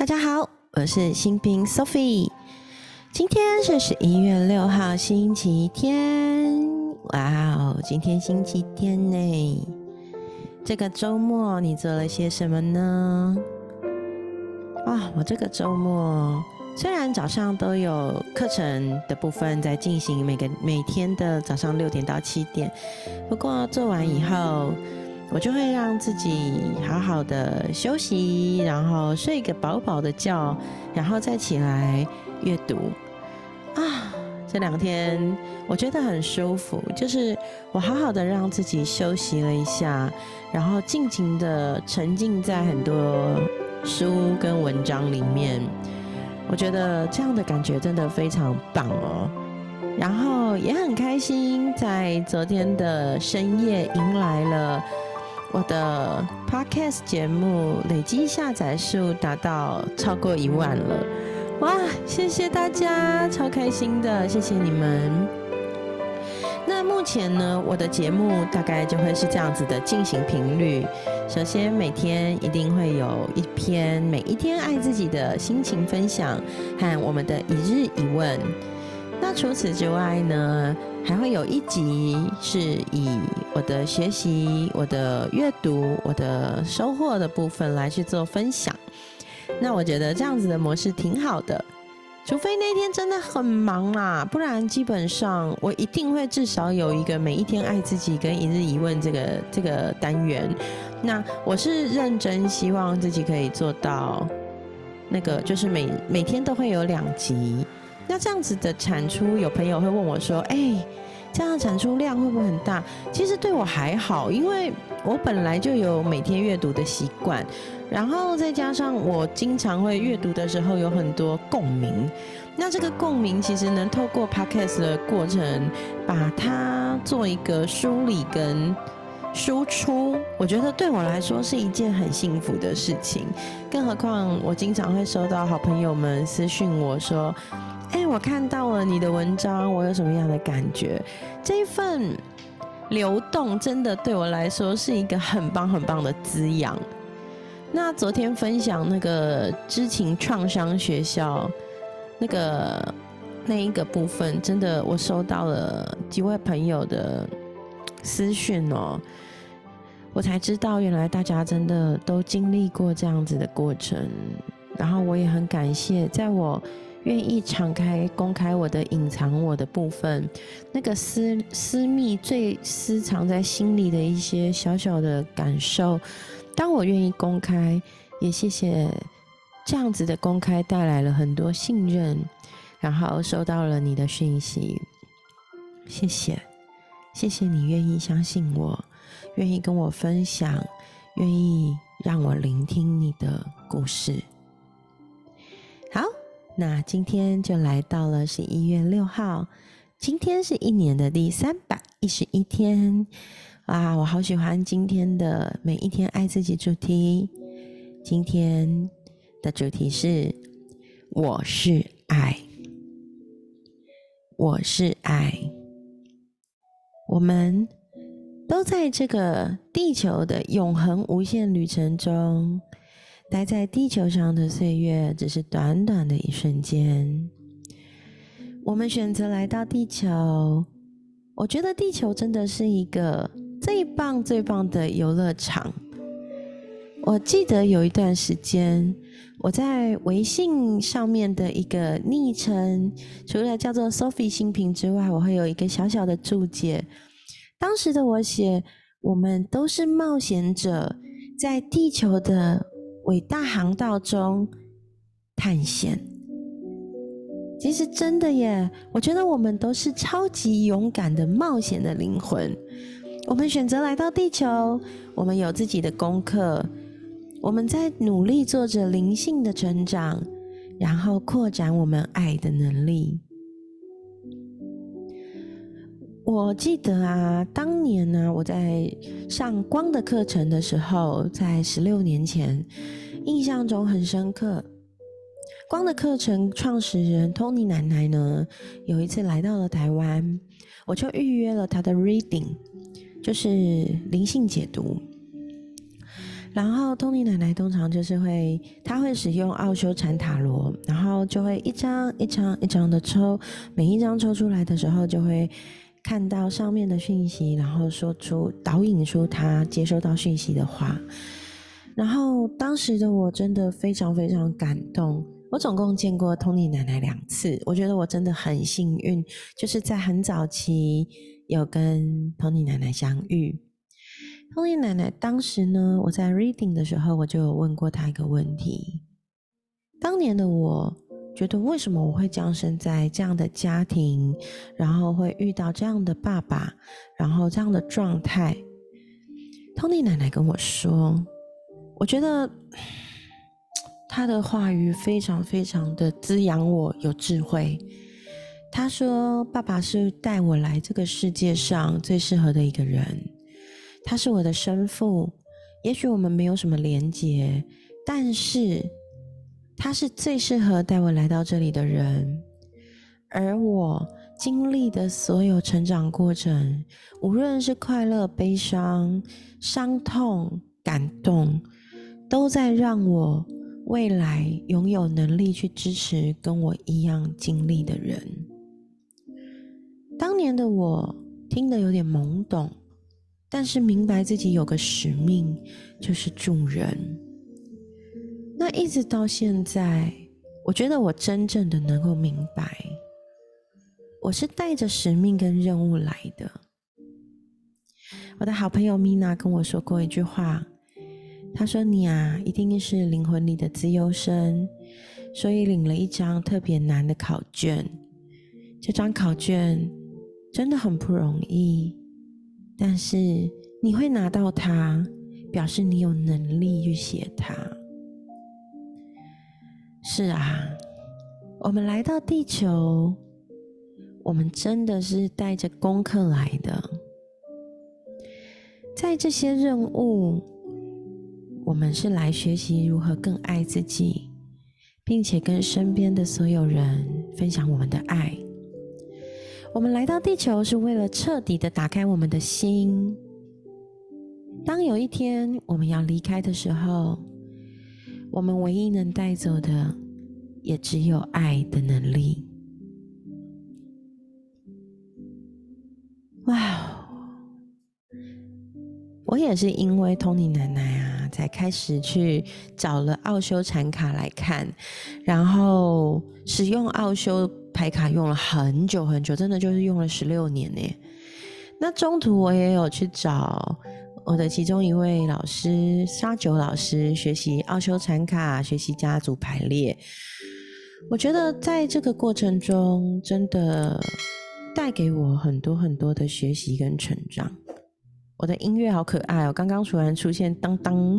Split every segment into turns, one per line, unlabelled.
大家好，我是新兵 Sophie。今天是十一月六号，星期天。哇哦，今天星期天呢？这个周末你做了些什么呢？啊，我这个周末虽然早上都有课程的部分在进行，每个每天的早上六点到七点，不过做完以后。我就会让自己好好的休息，然后睡个饱饱的觉，然后再起来阅读。啊，这两天我觉得很舒服，就是我好好的让自己休息了一下，然后尽情的沉浸在很多书跟文章里面。我觉得这样的感觉真的非常棒哦，然后也很开心，在昨天的深夜迎来了。我的 podcast 节目累计下载数达到超过一万了，哇！谢谢大家，超开心的，谢谢你们。那目前呢，我的节目大概就会是这样子的进行频率。首先，每天一定会有一篇每一天爱自己的心情分享和我们的一日一问。那除此之外呢？还会有一集是以我的学习、我的阅读、我的收获的部分来去做分享。那我觉得这样子的模式挺好的，除非那天真的很忙啦，不然基本上我一定会至少有一个每一天爱自己跟一日一问这个这个单元。那我是认真希望自己可以做到那个，就是每每天都会有两集。那这样子的产出，有朋友会问我说：“哎，这样产出量会不会很大？”其实对我还好，因为我本来就有每天阅读的习惯，然后再加上我经常会阅读的时候有很多共鸣。那这个共鸣其实能透过 podcast 的过程，把它做一个梳理跟输出，我觉得对我来说是一件很幸福的事情。更何况我经常会收到好朋友们私讯我说。哎，我看到了你的文章，我有什么样的感觉？这一份流动真的对我来说是一个很棒很棒的滋养。那昨天分享那个知情创伤学校那个那一个部分，真的我收到了几位朋友的私讯哦，我才知道原来大家真的都经历过这样子的过程，然后我也很感谢，在我。愿意敞开、公开我的隐藏我的部分，那个私私密、最私藏在心里的一些小小的感受，当我愿意公开，也谢谢这样子的公开带来了很多信任，然后收到了你的讯息，谢谢，谢谢你愿意相信我，愿意跟我分享，愿意让我聆听你的故事。那今天就来到了十一月六号，今天是一年的第三百一十一天，啊，我好喜欢今天的每一天爱自己主题。今天的主题是我是爱，我是爱。我们都在这个地球的永恒无限旅程中。待在地球上的岁月只是短短的一瞬间。我们选择来到地球，我觉得地球真的是一个最棒、最棒的游乐场。我记得有一段时间，我在微信上面的一个昵称，除了叫做 Sophie 新平之外，我会有一个小小的注解。当时的我写：“我们都是冒险者，在地球的。”伟大航道中探险，其实真的耶！我觉得我们都是超级勇敢的冒险的灵魂。我们选择来到地球，我们有自己的功课，我们在努力做着灵性的成长，然后扩展我们爱的能力。我记得啊，当年呢，我在上光的课程的时候，在十六年前，印象中很深刻。光的课程创始人 Tony 奶奶呢，有一次来到了台湾，我就预约了他的 reading，就是灵性解读。然后托尼奶奶通常就是会，她会使用奥修禅塔罗，然后就会一张一张一张的抽，每一张抽出来的时候，就会看到上面的讯息，然后说出导引出他接收到讯息的话。然后当时的我真的非常非常感动。我总共见过 Tony 奶奶两次，我觉得我真的很幸运，就是在很早期有跟 Tony 奶奶相遇。Tony 奶奶当时呢，我在 reading 的时候，我就有问过她一个问题：当年的我觉得为什么我会降生在这样的家庭，然后会遇到这样的爸爸，然后这样的状态？Tony 奶奶跟我说，我觉得。他的话语非常非常的滋养我，有智慧。他说：“爸爸是带我来这个世界上最适合的一个人，他是我的生父。也许我们没有什么连结，但是他是最适合带我来到这里的人。而我经历的所有成长过程，无论是快乐、悲伤、伤痛、感动，都在让我。”未来拥有能力去支持跟我一样经历的人。当年的我听得有点懵懂，但是明白自己有个使命，就是助人。那一直到现在，我觉得我真正的能够明白，我是带着使命跟任务来的。我的好朋友米娜跟我说过一句话。她说：“你啊，一定是灵魂里的自由生，所以领了一张特别难的考卷。这张考卷真的很不容易，但是你会拿到它，表示你有能力去写它。是啊，我们来到地球，我们真的是带着功课来的，在这些任务。”我们是来学习如何更爱自己，并且跟身边的所有人分享我们的爱。我们来到地球是为了彻底的打开我们的心。当有一天我们要离开的时候，我们唯一能带走的，也只有爱的能力。哇，我也是因为 Tony 奶奶啊。才开始去找了奥修禅卡来看，然后使用奥修牌卡用了很久很久，真的就是用了十六年呢。那中途我也有去找我的其中一位老师沙九老师学习奥修禅卡，学习家族排列。我觉得在这个过程中，真的带给我很多很多的学习跟成长。我的音乐好可爱哦！刚刚突然出现当当，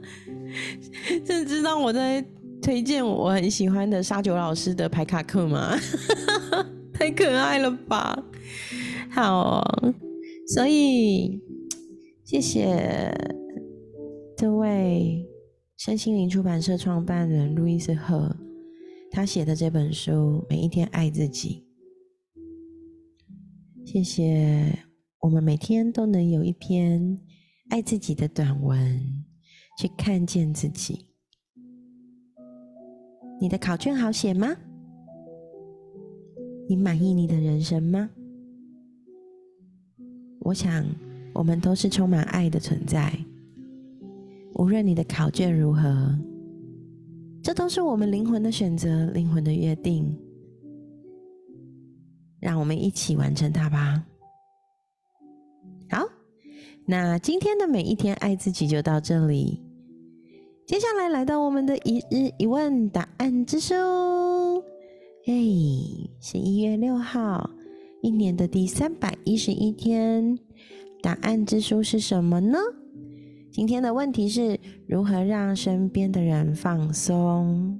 这知道我在推荐我很喜欢的沙九老师的排卡课吗？太可爱了吧！好，所以谢谢这位身心灵出版社创办人路易斯赫，他写的这本书《每一天爱自己》，谢谢。我们每天都能有一篇爱自己的短文，去看见自己。你的考卷好写吗？你满意你的人生吗？我想，我们都是充满爱的存在。无论你的考卷如何，这都是我们灵魂的选择，灵魂的约定。让我们一起完成它吧。好，那今天的每一天爱自己就到这里。接下来来到我们的一日一问答案之书，嘿，十一月六号，一年的第三百一十一天，答案之书是什么呢？今天的问题是如何让身边的人放松？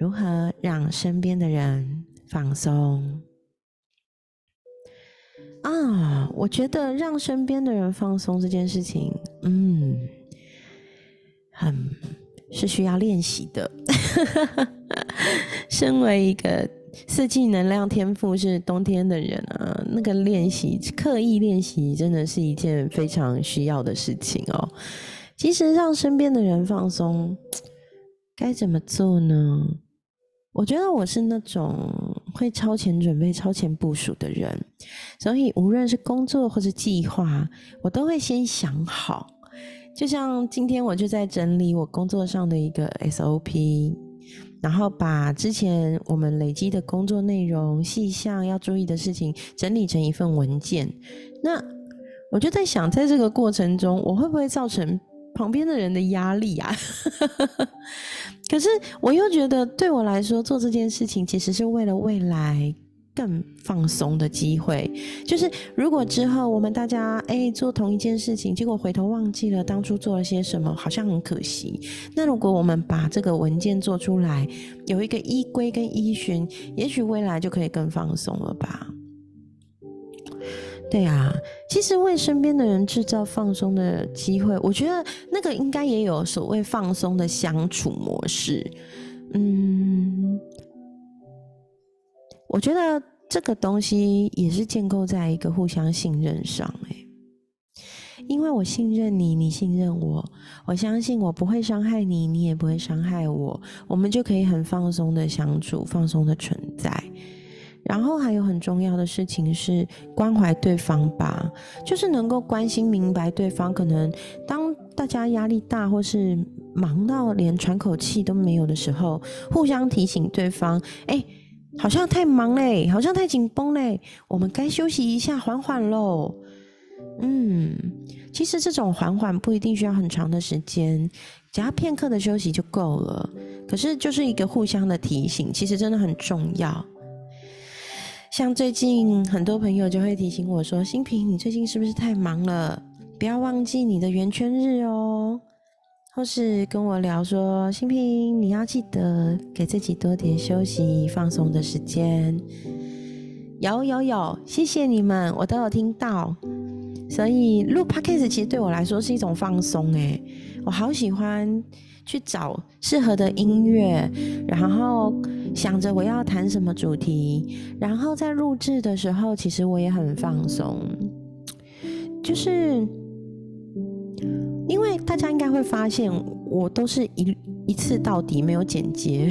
如何让身边的人放松？啊，我觉得让身边的人放松这件事情，嗯，很是需要练习的。身为一个四季能量天赋是冬天的人啊，那个练习刻意练习真的是一件非常需要的事情哦。其实让身边的人放松，该怎么做呢？我觉得我是那种会超前准备、超前部署的人，所以无论是工作或者计划，我都会先想好。就像今天我就在整理我工作上的一个 SOP，然后把之前我们累积的工作内容、细项要注意的事情整理成一份文件。那我就在想，在这个过程中，我会不会造成？旁边的人的压力啊，可是我又觉得对我来说做这件事情其实是为了未来更放松的机会。就是如果之后我们大家哎做同一件事情，结果回头忘记了当初做了些什么，好像很可惜。那如果我们把这个文件做出来，有一个依规跟依循，也许未来就可以更放松了吧。对啊，其实为身边的人制造放松的机会，我觉得那个应该也有所谓放松的相处模式。嗯，我觉得这个东西也是建构在一个互相信任上。哎，因为我信任你，你信任我，我相信我不会伤害你，你也不会伤害我，我们就可以很放松的相处，放松的存在。然后还有很重要的事情是关怀对方吧，就是能够关心明白对方。可能当大家压力大或是忙到连喘口气都没有的时候，互相提醒对方：哎，好像太忙嘞，好像太紧绷嘞，我们该休息一下，缓缓喽。嗯，其实这种缓缓不一定需要很长的时间，只要片刻的休息就够了。可是就是一个互相的提醒，其实真的很重要。像最近很多朋友就会提醒我说：“新平，你最近是不是太忙了？不要忘记你的圆圈日哦。”或是跟我聊说：“新平，你要记得给自己多点休息、放松的时间。”有有有，谢谢你们，我都有听到。所以录 podcast 其实对我来说是一种放松诶，我好喜欢去找适合的音乐，然后。想着我要谈什么主题，然后在录制的时候，其实我也很放松，就是因为大家应该会发现，我都是一一次到底没有剪接，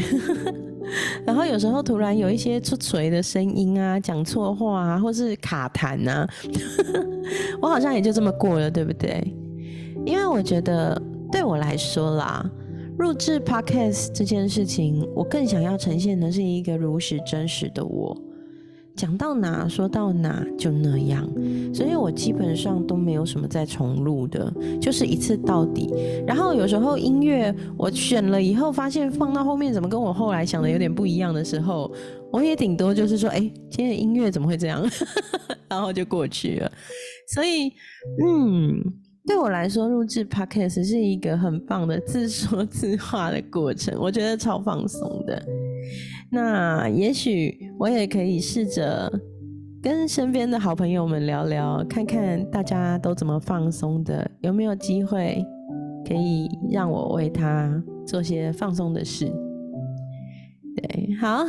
然后有时候突然有一些出锤的声音啊，讲错话啊，或是卡痰啊，我好像也就这么过了，对不对？因为我觉得对我来说啦。录制 podcast 这件事情，我更想要呈现的是一个如实真实的我，讲到哪说到哪就那样，所以我基本上都没有什么再重录的，就是一次到底。然后有时候音乐我选了以后，发现放到后面怎么跟我后来想的有点不一样的时候，我也顶多就是说，哎，今天的音乐怎么会这样，然后就过去了。所以，嗯。对我来说，录制 podcast 是一个很棒的自说自话的过程，我觉得超放松的。那也许我也可以试着跟身边的好朋友们聊聊，看看大家都怎么放松的，有没有机会可以让我为他做些放松的事。对，好，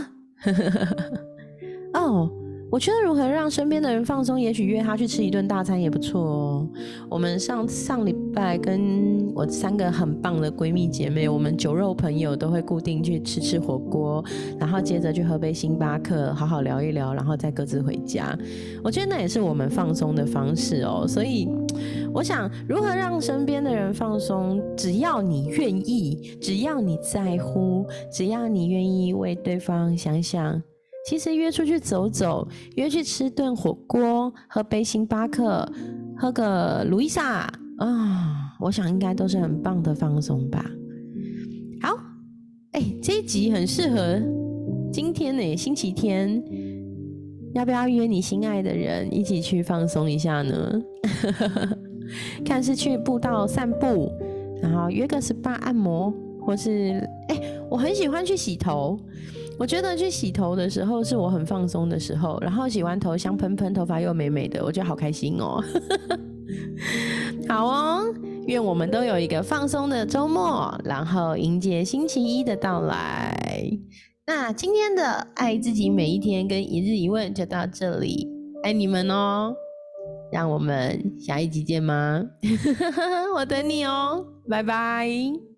哦。我觉得如何让身边的人放松，也许约他去吃一顿大餐也不错哦。我们上上礼拜跟我三个很棒的闺蜜姐妹，我们酒肉朋友都会固定去吃吃火锅，然后接着去喝杯星巴克，好好聊一聊，然后再各自回家。我觉得那也是我们放松的方式哦。所以，我想如何让身边的人放松，只要你愿意，只要你在乎，只要你愿意为对方想想。其实约出去走走，约去吃顿火锅，喝杯星巴克，喝个卢伊莎啊，我想应该都是很棒的放松吧。好，哎，这一集很适合今天呢，星期天，要不要约你心爱的人一起去放松一下呢？看是去步道散步，然后约个 SPA 按摩，或是哎，我很喜欢去洗头。我觉得去洗头的时候是我很放松的时候，然后洗完头香喷喷，头发又美美的，我觉得好开心哦。好哦，愿我们都有一个放松的周末，然后迎接星期一的到来。那今天的爱自己每一天跟一日一问就到这里，爱你们哦！让我们下一集见吗？我等你哦，拜拜。